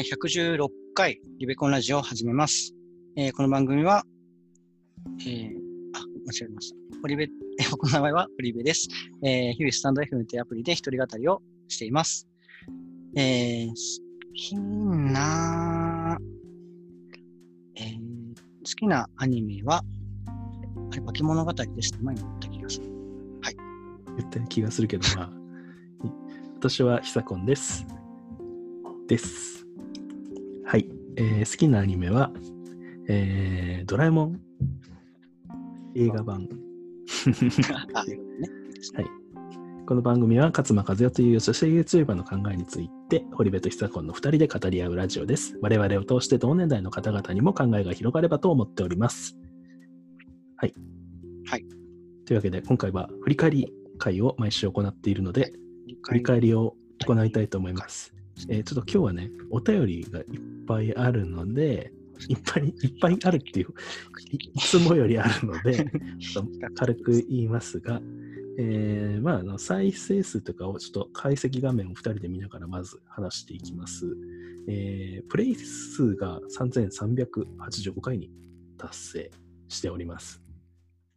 第116回リベコンラジオを始めます。えーこの番組は、えーあ、間違えました。堀部、え ー僕の名前は堀部です。えー日々スタンド FM というアプリで一人語りをしています。えー、好きな、えー好きなアニメは、あれ、化け物語ですって前に言った気がする。言った気がするけど、まあ、い 私はヒサコンです。です。はい。えー好きなアニメは、えードラえもん映画版。はい。この番組は勝間和代という女性 YouTuber の考えについて、堀部と久子の2人で語り合うラジオです。我々を通して同年代の方々にも考えが広がればと思っております。はい。はい。というわけで、今回は振り返り会を毎週行っているので、振り返りを行いたいと思います。えーちょっと今日はね、お便りがいっぱいあるので、いっぱいいっぱいあるっていう、いいつもよりあるので、ちょっと軽く言いますが、えーまあ、あの再生数とかをちょっと解析画面を2人で見ながらまず話していきます。えープレイ数が3385回に達成しております。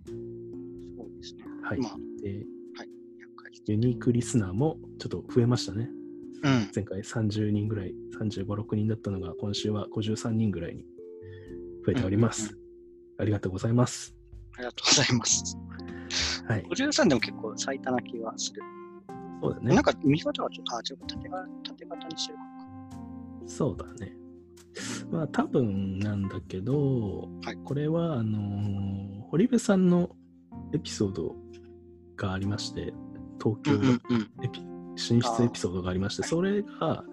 そうですね。はい。まあ、で100回。ユニークリスナーもちょっと増えましたね。うん。前回30人ぐらい、35、6人だったのが、今週は53人ぐらいに増えております。うんありがとうございます。ありがとうございます。はい。53でも結構最多な気はする。そうだねなん。か見方がちょっと、あ、違うか、縦が縦型にしてるか。そうだね。まあ多分なんだけど、はいこれはあのー堀部さんのエピソードがありまして、東京うんうん。エピ、進出エピソードがありまして、それが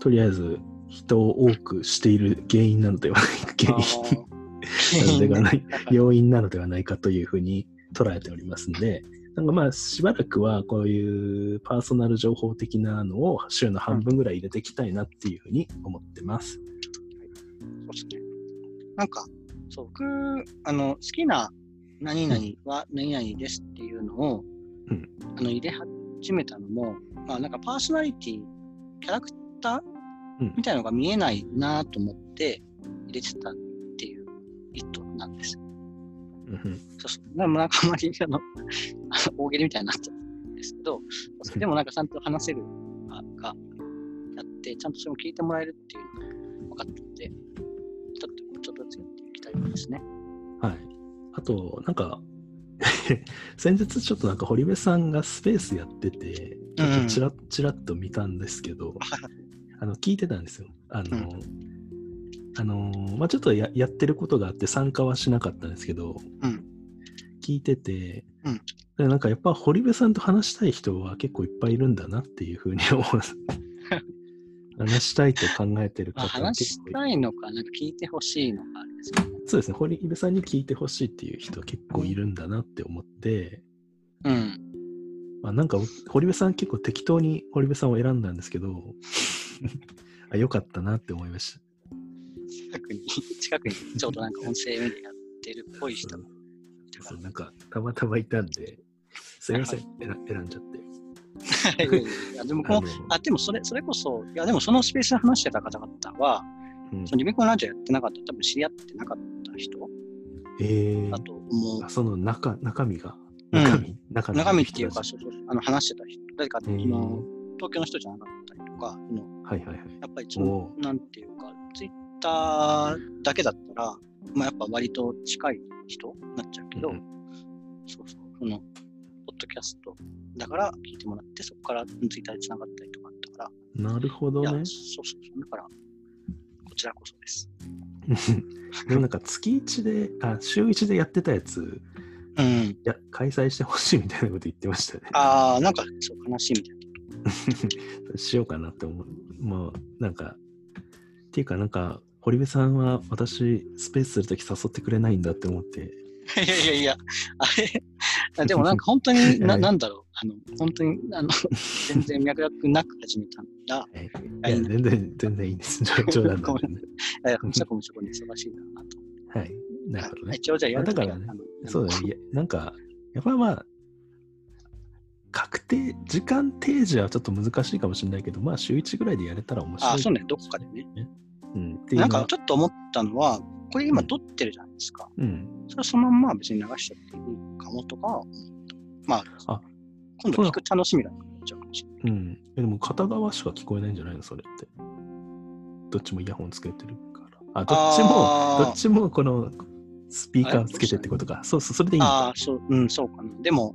とりあえず人を多くしている原因なのではないか、原因。なのではない要因なのではないかというふうに捉えておりますので、なんかまあしばらくはこういうパーソナル情報的なのを週の半分ぐらい入れていきたいなっていうふうに思ってます。そうですね。なんか、そう、僕、あの、好きな何々は何々ですっていうのを、うん。あの入れ始めたのも、まあなんかパーソナリティ、キャラクタうんーみたいなのが見えないなと思って入れてたっていう意図なんですよ。うんうんそうそう。でもなんかあまりあの、大喜利みたいになっちゃうんですけど、そうでもなんかちゃんと話せるががやって、ちゃんとそれを聞いてもらえるっていうのが分かったので、ちょっとちょっとずつやっていきたいですね。はい。あと、なんか、先日ちょっとなんか堀部さんがスペースやってて、ちょっとちらちらっと見たんですけど、あの聞いてたんですよ。あの、うあのまあ、ちょっとややってることがあって参加はしなかったんですけど、うん。聞いてて、うん。でなんかやっぱ堀部さんと話したい人は結構いっぱいいるんだなっていうふうに思う。話したいと考えてるまあ、方は話し結構いたいのか、なんか聞いてほしいのかあれですけど、そうですね、堀部さんに聞いてほしいっていう人結構いるんだなって思って、うん。まあ、なんか堀部さん結構適当に堀部さんを選んだんですけど、あよかったなって思いました。近くに、近くにちょうどなんか音声メディアやってるっぽい人がいたかそうなんかたまたまいたんで、すいません、選選んじゃって。ら。いやでもこのあのあ、でもそれ、それこそ、いや、でもそのスペースで話してた方々は、うん。そのリベコンラジオやってなかった、多分知り合ってなかった人。えー。だと思うあ。その中中身が、うん。中身、中中身っていうか、人そうそうあの話してた人、誰か、そたちの東京の人じゃなかったりとか、そのはいはいはい。やっぱりそのお、なんていうか、ツイッターだけだったら、まあやっぱ割と近い人になっちゃうけど、うんそうそう、その、ポッドキャストだから聞いてもらって、そこからツイッターで繋がったりとかあったから、なるほどね。そうそうそう、だから、こちらこそです。でもなんか月1で、あ、週1でやってたやつ、うん。いや、開催してほしいみたいなこと言ってましたね。ああ、なんか、そう、悲しいみたいな。しようかなって思う。もう、なんか、っていうかなんか、堀部さんは私、スペースするとき誘ってくれないんだって思って、いやいやいや、あれ、あでもなんか本当に、なはいなんだろう、あの、本当に、あの、全然脈絡なく始めたんだ。はいや、全然、全然いいんです。冗冗談なんでね。いや、そこもそこに忙しいなと。はい。なるほどね。一応じゃあやるだからねそうだね。いやなんか、やっぱまあ、確定、時間定時はちょっと難しいかもしれないけど、まあ週1ぐらいでやれたら面白い。あ、そうね、どこかでね。うん。なんかちょっと思ったのは、これ今撮ってるじゃないですか。うん。それはそのまま別に流しちゃっていいかもとか。まあ、あ今度聞く楽しみがなっちゃうかもしれない。うん。えでも片側しか聞こえないんじゃないのそれって。どっちもイヤホンつけてるから。あ、どっちも、どっちもこのスピーカーつけてってことか。そうそう、それでいい。ああ、そう、うん、そうかな。でも、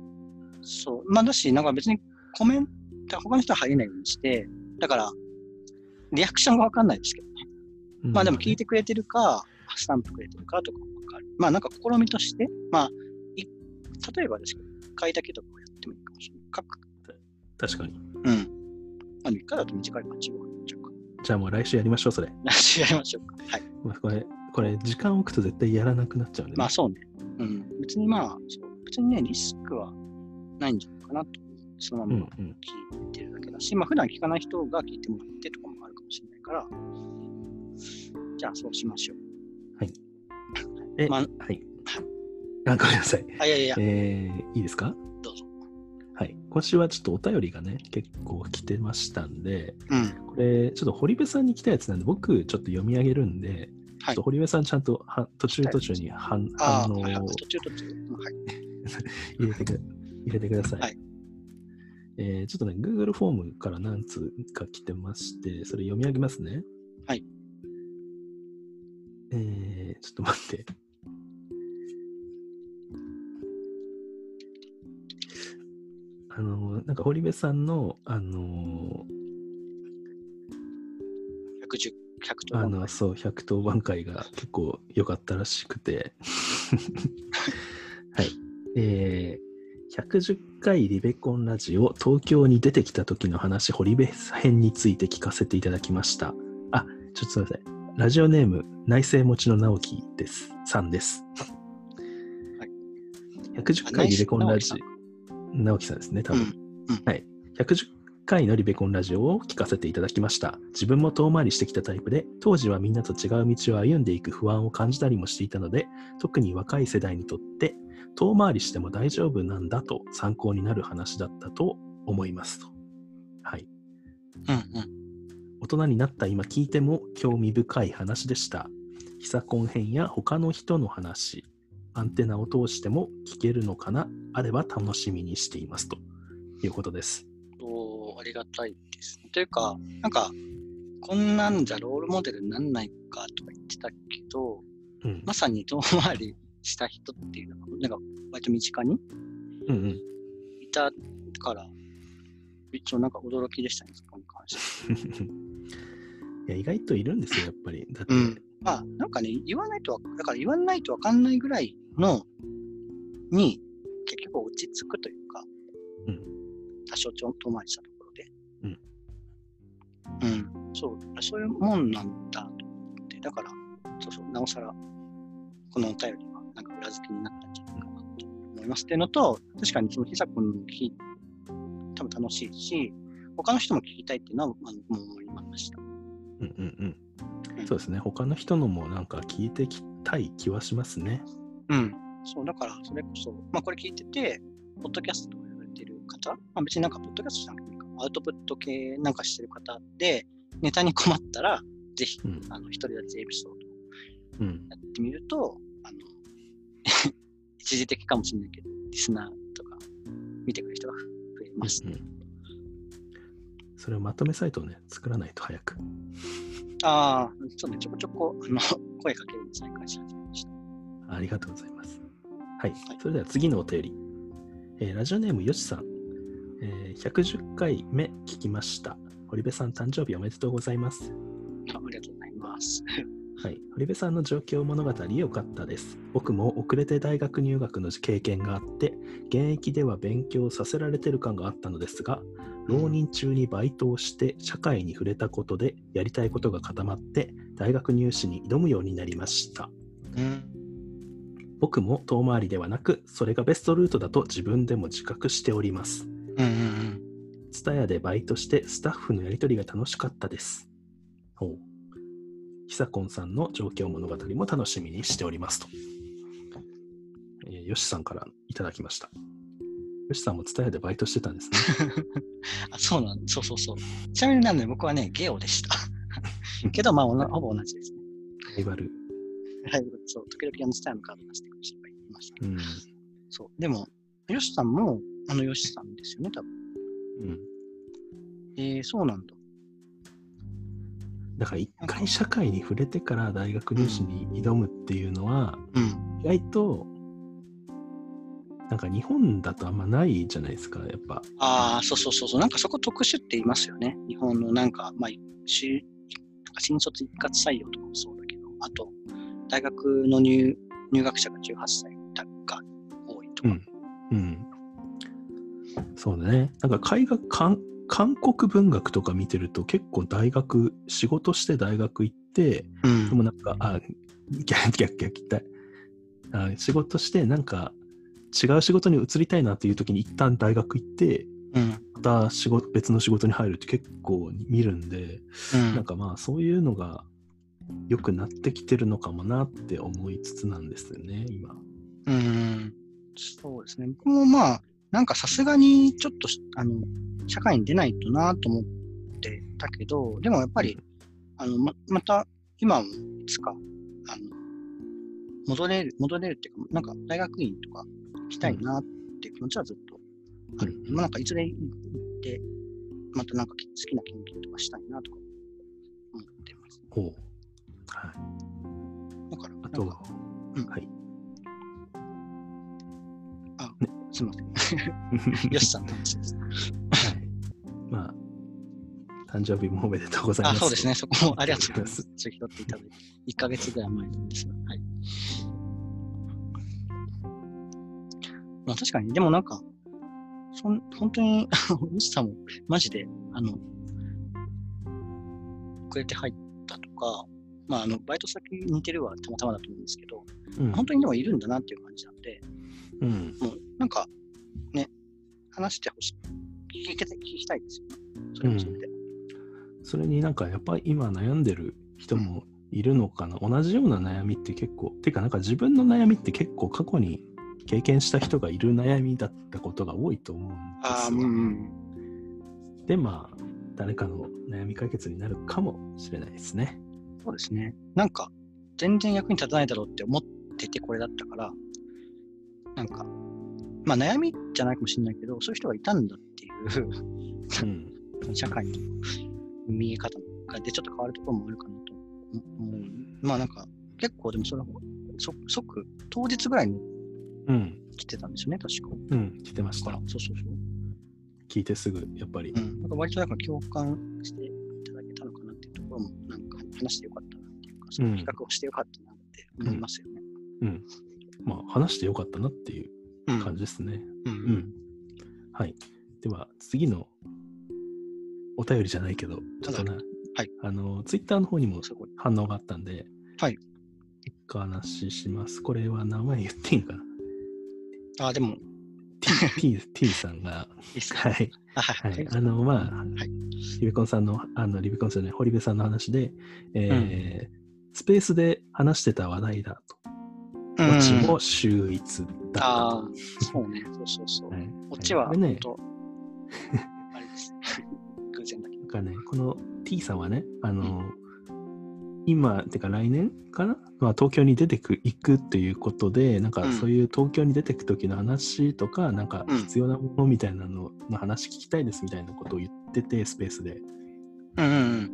そう、まあだし、なんか別にコメント、他の人は入れないようにして、だから、リアクションがわかんないですけどまあでも聞いてくれてるか、スタンプくれてるかとかもわかる。まあなんか試みとして、まあ、い例えばですけど、1回だけとかをやってもいいかもしれない。各、確かに。うん。まあ1回だと短いから15分ちゃうか。じゃあもう来週やりましょう、それ。来週やりましょうか。はい。まあこれ、これ、時間置くと絶対やらなくなっちゃうんで、ね。まあそうね。うん。別にまあ、そう別にね、リスクはないんじゃないかなと。そのままうんうん。聞いてるだけだし、まあ普段聞かない人が聞いてもらってとかもあるかもしれないから、じゃあそうしましょう。え、まあはい。あ、ごめんなさい。あ、いやいやえー、いいですか？どうぞ。はい。今週はちょっとお便りがね、結構来てましたんで、うん。これ、ちょっと堀部さんに来たやつなんで、僕、ちょっと読み上げるんで、ちょはいっと。堀部さんちゃんとは途中途中に反応をはいはい途中途中。うんはい。入れてく入れてください。はいえーちょっとね、Google フォームから何通か来てまして、それ読み上げますね。はい。えーちょっと待って。あの、なんか堀部さんの、あの、110、110あの、そう、110番会が結構良かったらしくて。はい。えー、110回リベコンラジオ、東京に出てきた時の話、堀部編について聞かせていただきました。あ、ちょっとすみません。ラジオネーム、内政持ちの直樹です。さんです。はい110回リベコンラジあオ、直樹さんですね、多分。うんはい。110回のリベコンラジオを聞かせていただきました。自分も遠回りしてきたタイプで、当時はみんなと違う道を歩んでいく不安を感じたりもしていたので、特に若い世代にとって、遠回りしても大丈夫なんだと参考になる話だったと思いますと。はい。うんうん。大人になった今聞いても興味深い話でした。ヒサコン編や他の人の話、アンテナを通しても聞けるのかな？あれば楽しみにしていますということです。おーありがたいですね。というか、なんか、こんなんじゃロールモデルになんないかとか言ってたけど、うん。まさに遠回りした人っていうのが、な？んか割と身近に？いたから、一応なんか驚きでしたね、そこに関して。いや意外といるんですよ、やっぱり。だって、うんまあ、なんかね、言わないとわ、だから言わないとわかんないぐらいの、に、結局落ち着くというか、うん多少ちょ遠回りしたところで。うん。うん。そう、そういうもんなんだと思って、だから、そうそう、なおさら、このお便りは、なんか裏付けになったんじゃないかなと思います。っていうのと、確かにその、ひさくんの聞き、多分楽しいし、他の人も聞きたいっていうのは、あのもう思いました。うんうんうんうんそうですね。他の人のもなんか聞いてきたい気はしますね。うん。そう、だから、それこそ、まあ、これ聞いてて、ポッドキャストとかやられてる方、まあ、別になんか、ポッドキャストじゃなくていいか、アウトプット系なんかしてる方で、ネタに困ったら、ぜひ、うんあの、一人立ちエピソードうん。やってみると、あの、一時的かもしれないけど、リスナーとか、見てくれる人が増えます。うんそれをまとめサイトをね、作らないと早く。ああ、そうね、ちょこちょこ、あの、声かけるの再開し始めました。ありがとうございます。はい。はいそれでは次のお便り。えーラジオネームよしさん、えー110回目聞きました。堀部さん誕生日おめでとうございます。あ ありがとうございます。はい、堀部さんの状況物語良かったです。僕も遅れて大学入学の経験があって、現役では勉強させられてる感があったのですが、浪人中にバイトをして社会に触れたことでやりたいことが固まって、大学入試に挑むようになりました。うん。僕も遠回りではなく、それがベストルートだと自分でも自覚しております。うんうんツタヤでバイトしてスタッフのやりとりが楽しかったです。ほう。ひさこんさんの状況物語も楽しみにしておりますと。えーよしさんからいただきました。よしさんも伝えでバイトしてたんですね。あ、そうなんそうそうそう。ちなみになんで僕はね、ゲオでした。けど、まあ、ほぼ同じですね。ライバル。はい、そう、時々あの、スタイのカード出してくる人がいました。うん。そう。でも、よしさんも、あのよしさんですよね、多分。うん。えー、そうなんだ。だから一回社会に触れてから大学入試に挑むっていうのは、うん。意外と、なんか日本だとあんまないじゃないですか、やっぱ。ああ、そうそうそうそう。なんかそこ特殊って言いますよね。日本のなんか、まあ、し新卒一括採用とかもそうだけど、あと、大学の入入学者が18歳が多いとか。うんうん。そうだね。なんか海学、韓韓国文学とか見てると結構大学、仕事して大学行って、うんでもなんか、あ、逆逆逆言ったあ仕事してなんか違う仕事に移りたいなっていう時に一旦大学行って、うん。また仕事別の仕事に入るって結構見るんで、うんなんかまあそういうのが良くなってきてるのかもなって思いつつなんですよね、今。うん。そうですね。僕もまあ、なんかさすがにちょっとし、あの、社会に出ないとなと思ってたけど、でもやっぱり、あの、ま、また、今もいつか、あの、戻れる、戻れるっていうか、なんか大学院とか行きたいなっていう気持ちはずっとある。まあなんかいずれ行って、またなんか好きな研究とかしたいなとか思ってます。ほう。はい。だから、あとは、うんはい。すみません。よしさんの話です。はい。まあ、誕生日もおめでとうございます。あ、そうですね。そこもありがとうございま ますす。ちょっと拾っていただいて。1ヶ月ぐらい前なんですが。はい。まあ確かに、でもなんか、そん本当に、よしさんもマジで、あの、遅れて入ったとか、まああの、バイト先似てるはたまたまだと思うんですけど、うん。本当にでもいるんだなっていう感じなんで、うん。もうなんか、ね、話してほしい。聞きたい聞きたいですよね。それもそれで。それになんかやっぱり今悩んでる人もいるのかな、同じような悩みって結構てかなんか自分の悩みって結構過去に経験した人がいる悩みだったことが多いと思うんですよ。うんうん。でまあ誰かの悩み解決になるかもしれないですね。そうですね。なんか、全然役に立たないだろうって思っててこれだったから、なんか、まあ悩みじゃないかもしれないけど、そういう人がいたんだっていう、うん。社会の見え方でちょっと変わるところもあるかなと思う。まあなんか、結構でもそれは、そ即、当日ぐらいにうん。来てたんですよね、確か。うん。来てました。そうそうそう。聞いてすぐやっぱり。うん。なんか割となんか共感していただけたのかなっていうところも、なんか話してよかったなっていうか、その企画をしてよかったなって思いますよね。うん。まあ話してよかったなっていううん。感じですね。うん。ううんん。はい。では、次のお便りじゃないけど、ちょっとな、はい。あの、ツイッターの方にも。反応があったんで、はい。一個話します。これは名前言っていいのかな？あ、でも、?T, T, T さんが、はい。あ、は。はいい。あの、まあ、はいリベコンさんの、あの、リベコンさんじゃない、堀部さんの話で、えースペースで話してた話題だと。うんオチも秀逸だ。ああ、そうね。そうそうそう。はいオチは、これね、あれです。偶然だけど。かね、この T さんはね、あの、今、てか来年かな、まあ、東京に出てく行くっていうことで、なんかうんそういう東京に出てく時の話とか、なんかうん必要なものみたいなのの話聞きたいですみたいなことを言ってて、スペースで。うんうん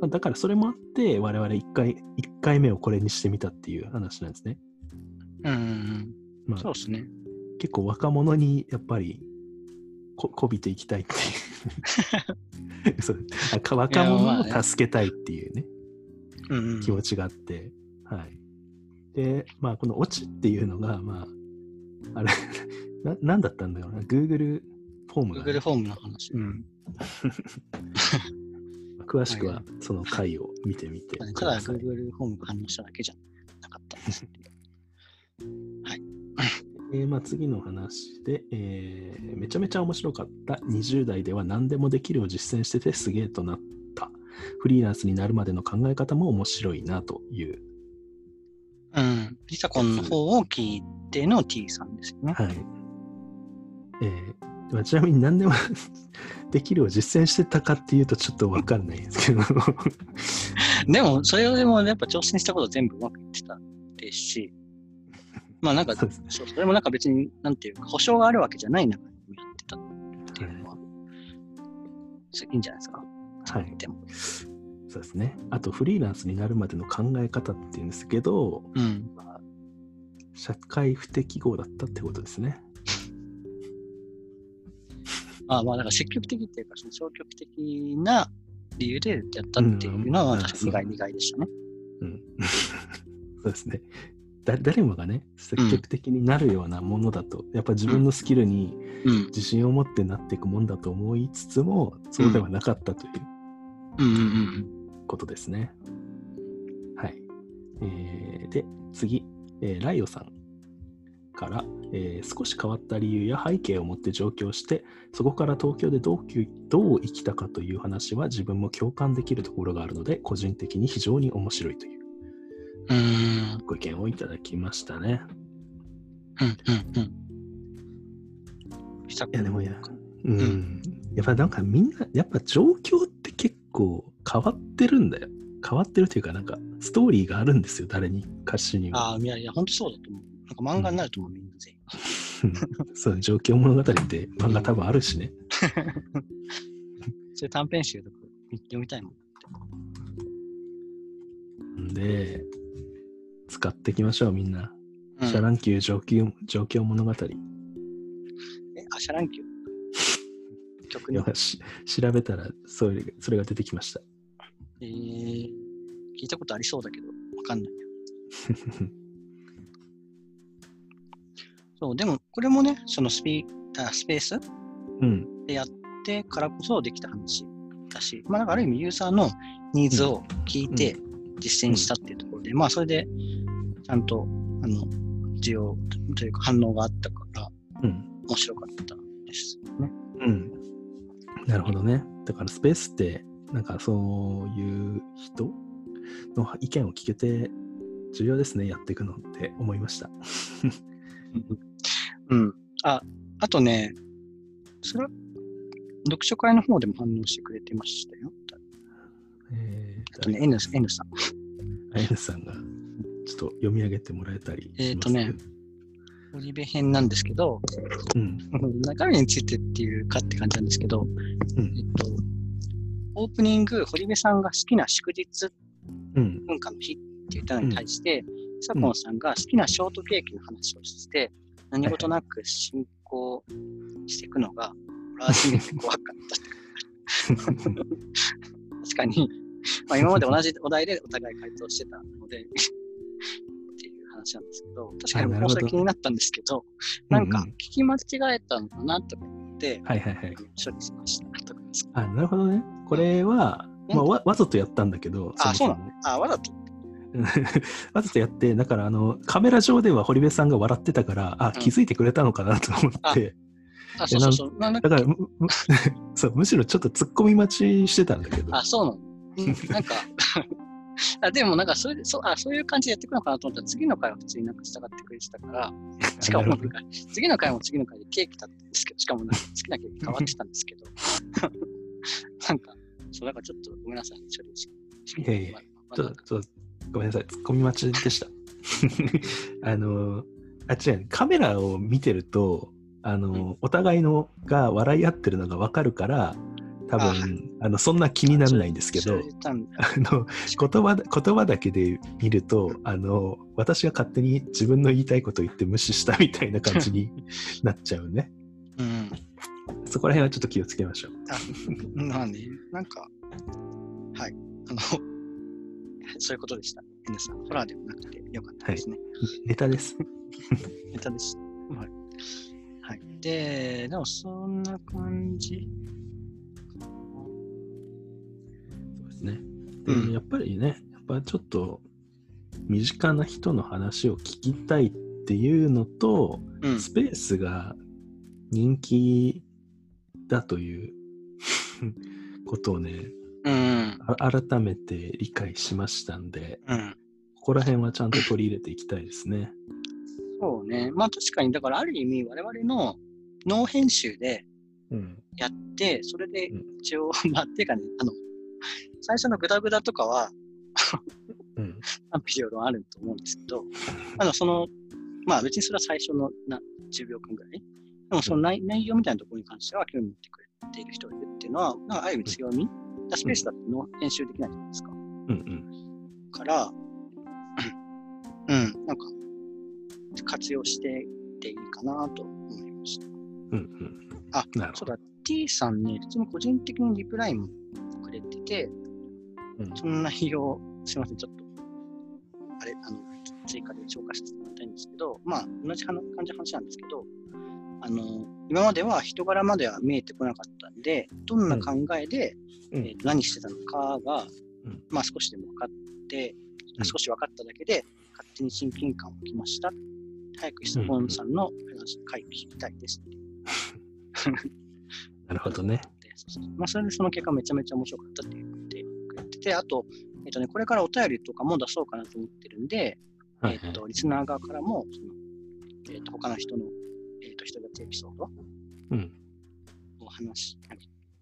まあだからそれもあって、我々1回、一回目をこれにしてみたっていう話なんですね。うん。うんうんまあうん。そうですね。結構若者にやっぱりここびていきたいっていう そう 若者を助けたいっていうね。気持ちがあって、はい。で、まあ、このオチっていうのが、まあ、あれ、な、なんだったんだろうな、Google フォームがね、Google フォームの話。うん。詳しくははいその回を見てみてくただださい。Google フォームが反応しただけじゃなかったんですっていう。えーまあ、次の話で、えーめちゃめちゃ面白かった20代では何でもできるを実践しててすげえとなったフリーランスになるまでの考え方も面白いなという、うん。リサコンの方を聞いての T さんですよね。はい。えーまあちなみに何でも できるを実践してたかっていうとちょっとわかんないんですけど。でも、それでもやっぱ挑戦したこと全部うまくいってたですし、まあなんか、そうそれもなんか別に、なんていうか、保証があるわけじゃない中でもやってたっていうのは、それいいんじゃないですか？はいでも。そうですね。あと、フリーランスになるまでの考え方っていうんですけど、うん。まあ社会不適合だったってことですね。あまあ、だから積極的っていうか、その消極的な理由でやったっていうのは、うん確かに苦い苦いでしたね。うん。そうですね。だ誰もがね、積極的になるようなものだと、やっぱ自分のスキルにうん。自信を持ってなっていくもんだと思いつつも、そうではなかったといううんうんうんことですね。はい。えーで、次、えーライオさんから、えー少し変わった理由や背景を持って上京して、そこから東京でどうきどう生きたかという話は自分も共感できるところがあるので、個人的に非常に面白いといううん。ご意見をいただきましたね。うんうんうん。いや、でもや、ううんん。やっぱなんかみんな、やっぱ状況っ構変わってるんだよ。変わってるというか、なんかストーリーがあるんですよ、誰にかしにも。ああ、いやいや、本当そうだと思う。なんか漫画になると思う、みんな全員。そう、上京物語って漫画多分あるしね。そういう短編集とか読みたいもん。んで、使っていきましょう、みんな。うんシャ乱Q上京上京物語。え、あ、シャ乱Q曲に調べたらそれそれが出てきました。えー、聞いたことありそうだけど、わかんないや。そう、でも、これもね、そのスピあスペースうん。でやってからこそできた話だし、まあ、ある意味ユーザーのニーズを聞いて実践したっていうところで、まあ、それで、ちゃんと、あの、需要というか反応があったから、うん。面白。なるほどね。だからスペースって、なんかそういう人の意見を聞けて重要ですね、やっていくのって思いました。うん。あ、あとね、それは、読書会の方でも反応してくれてましたよ。えあとね、N, N さん。あやさんがちょっと読み上げてもらえたりします？えーとね堀部編なんですけど、うん。中身についてっていうかって感じなんですけど、うんえっと、オープニング、堀部さんが好きな祝日うん。文化の日って言ったのに対して、左近さんが好きなショートケーキの話をして、何事なく進行していくのが、俺は初めて怖かった。確かに、まあ、今まで同じお題でお互い回答してたので、話なんですけど、確かに僕もそれ気になったんですけど、なんか聞き間違えたのかなとか言って、はいはいはい。処理しましたとかです。あ、なるほどね。これは、まあ、わわざとやったんだけど、あ、そうなもの？あ、わざと？わざとやって、だからあのカメラ上では堀部さんが笑ってたから、あ、気づいてくれたのかなと思って、あ、そうそうそう。だからむむ そうむしろちょっと突っ込み待ちしてたんだけど、あ、そうなの？うんなんか あ、でもなんかそれでそうあ、そういう感じでやっていくのかなと思ったら、次の回は普通になんか従ってくれてたから、しかもなんか、次の回も次の回でケーキだったんですけど、しかもなんか好きなケーキ変わってたんですけど、なんか、そう、だからちょっとごめんなさい、処理しいやいやちょっとごめんなさい、突っ込み待ちでした。あの、あ、違う、カメラを見てると、あの、お互いのが笑い合ってるのがわかるから、多あ分あのそんな気にならないんですけどあの言葉だ言葉だけで見るとあの私が勝手に自分の言いたいことを言って無視したみたいな感じになっちゃうね。うん。そこら辺はちょっと気をつけましょう。あ、まあね、なんか、はい。あの、そういうことでした。皆さん、ホラーではなくてよかったですね。ネタです。ネタです。はい。はい。で、でもそんな感じ。うんやっぱりね、やっぱちょっと身近な人の話を聞きたいっていうのと、うん。スペースが人気だという ことをね、うん。あ改めて理解しましたんで、うん。ここら辺はちゃんと取り入れていきたいですね。そうね。まあ確かに、だからある意味我々のノー編集でうん。やって、それでうん一応、まあ、っていうかね、あの、最初のグダグダとかは、うん。賛否両論あると思うんですけど、あの、その、まあ別にそれは最初のな10秒間ぐらい。でもその内,、内容みたいなところに関しては興味持ってくれている人がいるっていうのは、なんかある意味強み、だスペースだっての編集できないじゃないですか。うんうん。から、うん、なんか、活用してていいかなと思いました。うんうん。あ。そうだ、T さんね、普通に個人的にリプライもくれてて、うん。その内容、すみません、ちょっと、あれ、あの、追加で紹介させてもらいたいんですけど、まあ、同じ話感じの話なんですけど、あの、今までは人柄までは見えてこなかったんで、どんな考えで、うん。えーと何してたのかが、うん。まあ少しでも分かって、うん。少し分かっただけで、勝手に親近感をきました。早く質問さんの話、会聞きたいです なるほどね。まあ、それでその結果めちゃめちゃ面白かったって言っててて、あと、えっ、とね、これからお便りとかも出そうかなと思ってるんで、はい、えっ、と、リスナー側からも、そのえっ、と、他の人の、えっ、と、人立ちエピソードうん。を話し、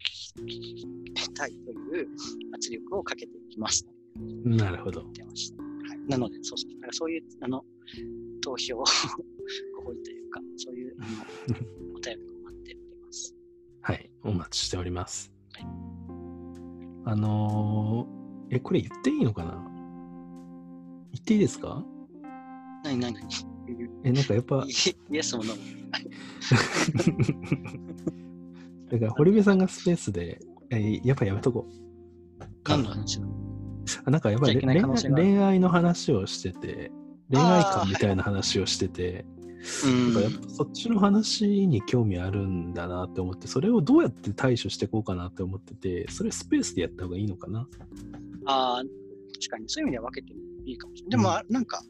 聞き聞きたいという圧力をかけていきます。なるほど。はい。なので、そうそう。だからそういう、あの、投票、ご褒美というか、そういう、お便りを待っております。はい。お待ちしております。はいあのーえ、これ言っていいのかな？言っていいですか？なになになにえ、なんかやっぱ、イエスもノーも。だから堀部さんがスペースで、えやっぱやめとこう。何の話だ？あなんかやっぱり恋愛恋愛の話をしてて、恋愛観みたいな話をしてて、うんやっぱそっちの話に興味あるんだなって思って、それをどうやって対処していこうかなって思ってて、それスペースでやった方がいいのかな？ああ、確かにそういう意味では分けてもいいかもしれない。でも、あなんか、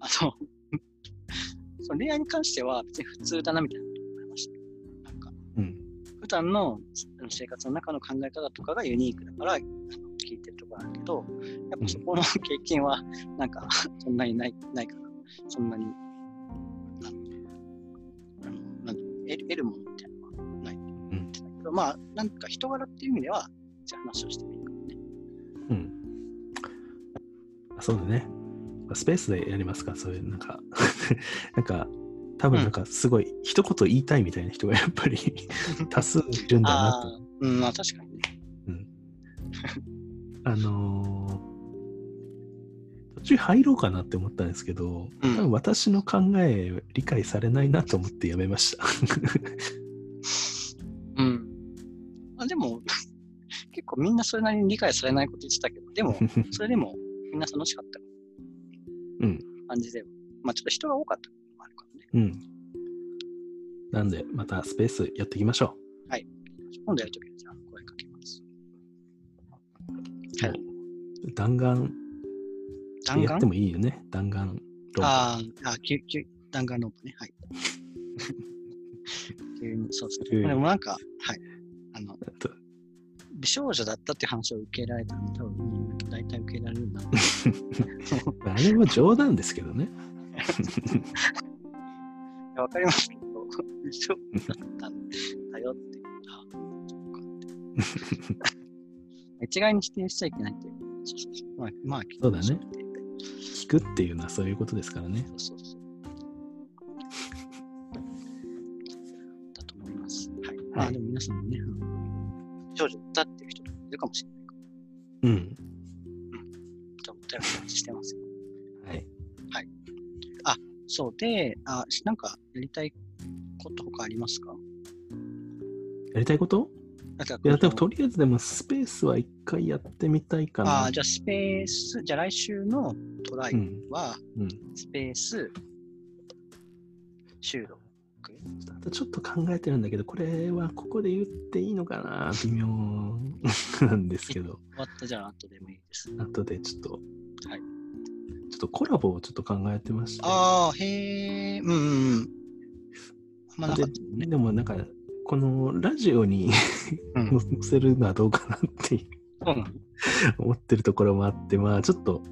あの、その恋愛に関しては別に普通だなみたいな思いました。なんか、うん。普段の生活の中の考え方とかがユニークだから、聞いてるところあるけど、やっぱそこの経験は、なんか、そんなにないないから、そんなに、得る得るものみたいなのはないと思ってたけど、まあ、なんか人柄っていう意味では、じゃあ話をしてもいいかもね。うん。あそうだね。スペースでやりますかそういう、なんか、なんか、多分なんかすごい一言言いたいみたいな人がやっぱり 多数いるんだなと。うん、まあ確かにね。あのー途中入ろうかなって思ったんですけど、うん多分私の考え理解されないなと思ってやめました。うん。あでも、結構みんなそれなりに理解されないこと言ってたけど、でも、それでもみんな楽しかったうん感じでは。まあちょっと人が多かったのもあるからね。うん。なんで、またスペースやっていきましょ今度やるときにじゃあ声かけます。う。はい弾丸弾丸？やってもいいよね。弾丸論破あーあ、急、急、弾丸論破ね。はい。急に、そうですね。でもなんか、はい。あの、と美少女だったって話を受けられたら、多分大体受けられるな。あれは冗談ですけどね。や わかりますけど、美少女だったんだよってい一概に否定しちゃいけないっていう。まあ、まあ、そうだね聞くっていうのはそういうことですからね。そうそうそう。だと思います。はい。まあ、でも皆さんもね、少女だっていう人いるかもしれないから、うん。じゃあお便りお待ちしてますよ。はい。そうで、あ、しなんかやりたいこと他ありますか？やりたいこと？いや、でもとりあえずでもスペースは一回やってみたいかな。あじゃあスペース、じゃあ来週のトライうん。は、うん。スペース、収録？あとちょっと考えてるんだけど、これはここで言っていいのかな？微妙なんですけど、終わったじゃあ後でもいいです。後でちょっと、はいちょっとコラボをちょっと考えてまして。ああ、へえ、うんうんうん。まなかったでもなんか、このラジオにうん、載せるのはどうかなっていうそうなの思ってるところもあって、まあちょっと、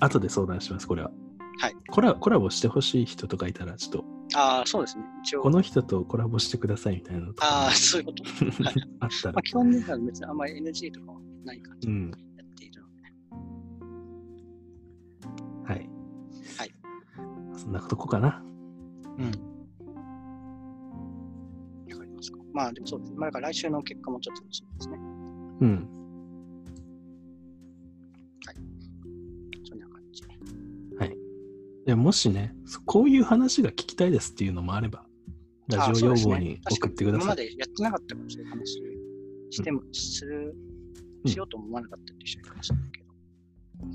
後で相談します、これは。はい。コラコラボしてほしい人とかいたら、ちょっとああ、そうですね。一応。この人とコラボしてくださいみたいなああ、そういうこと。はい あったらまあ、基本的には別にあんまり NG とかはない感じでうん。やっているので。はい。はい。そんなとこかな。うん。まあ、でもそうですね。まあ、だから来週の結果もちょっと楽しみですね。うん。そんな感じ。でもしね、そこういう話が聞きたいですっていうのもあれば、ラジオ要望に送ってください。確かに今までやってなかったからそういう話しても、する、うんしようとも思わなかったって人いるかもしれないけど、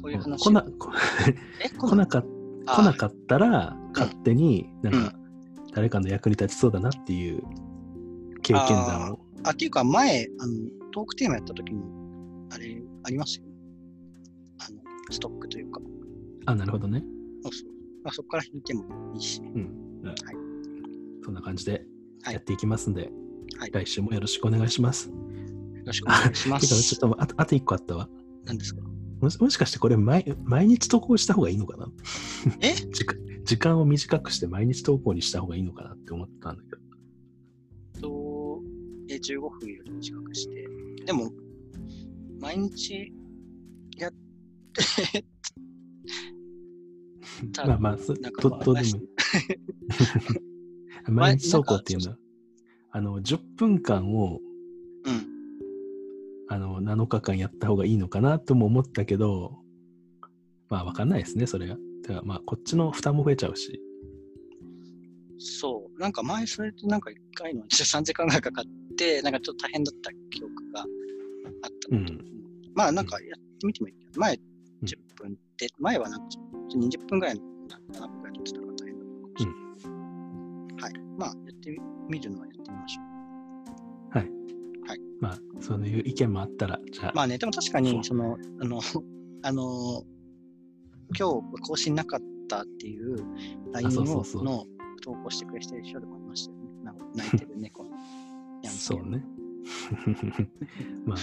こういう話を。来な来なかっあ来なかったら、勝手になんか、誰かの役に立ちそうだなっていう経験談を。あ、っていうか前、あの、トークテーマやった時に、あれ、ありますよ。あの、ストックというか。あ、なるほどね。そうそう。まあ、そこから引いてもいいし。うん。はい。そんな感じではいやっていきますんで、はい来週もよろしくお願いします。よろしくお願いしま てか、ちょっす。とあとあと1個あったわ。何ですか？もしもしかしてこれ毎毎日投稿した方がいいのかな？え？時間時間を短くして毎日投稿にした方がいいのかなって思ったんだけど。と、え、15分より短くして。でも、毎日やって、たまあまあ、そなんかどどうでも毎。毎日投稿っていうのは、あの、10分間をうん。あの7日間やった方がいいのかなとも思ったけど、まあわかんないですね、それが。だからまあこっちの負担も増えちゃうし。そう。なんか前それとなんか1回の 3時間ぐらいかかって、なんかちょっと大変だった記憶があったのと、うんまあなんかやってみてもいいけど、前うん10分って、前はなんか20分ぐらいの7分ぐらい撮ってたから大変だったかもしれない。はい。まあやってみるのはやってみましょう。まあそういう意見もあったら、じゃあ、まあね、でも確かに、その、あの、あの、今日更新なかったっていう LINE の投稿してくれてる人でもいましたよね。泣いてる猫の。そうね。まあ、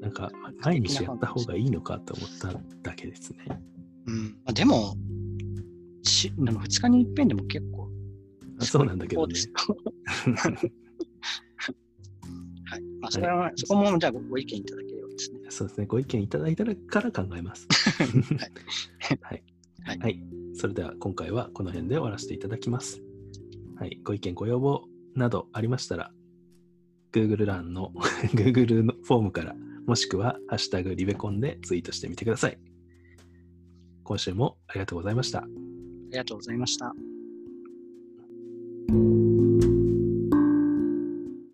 なんか毎日やった方がいいのかと思っただけですね。うん。まあ、でも、しあの2日に一遍でも結構、そうなんだけどねはい。まあ、それは、そこもじゃあごご意見いただければですね。そうですね。ご意見いただいたらから考えます。はい。はいはい。それでは今回はこの辺で終わらせていただきます。はい。ご意見、ご要望などありましたら、Google 欄の Google のフォームから、もしくはハッシュタグリベコンでツイートしてみてください。今週もありがとうございました。ありがとうございました。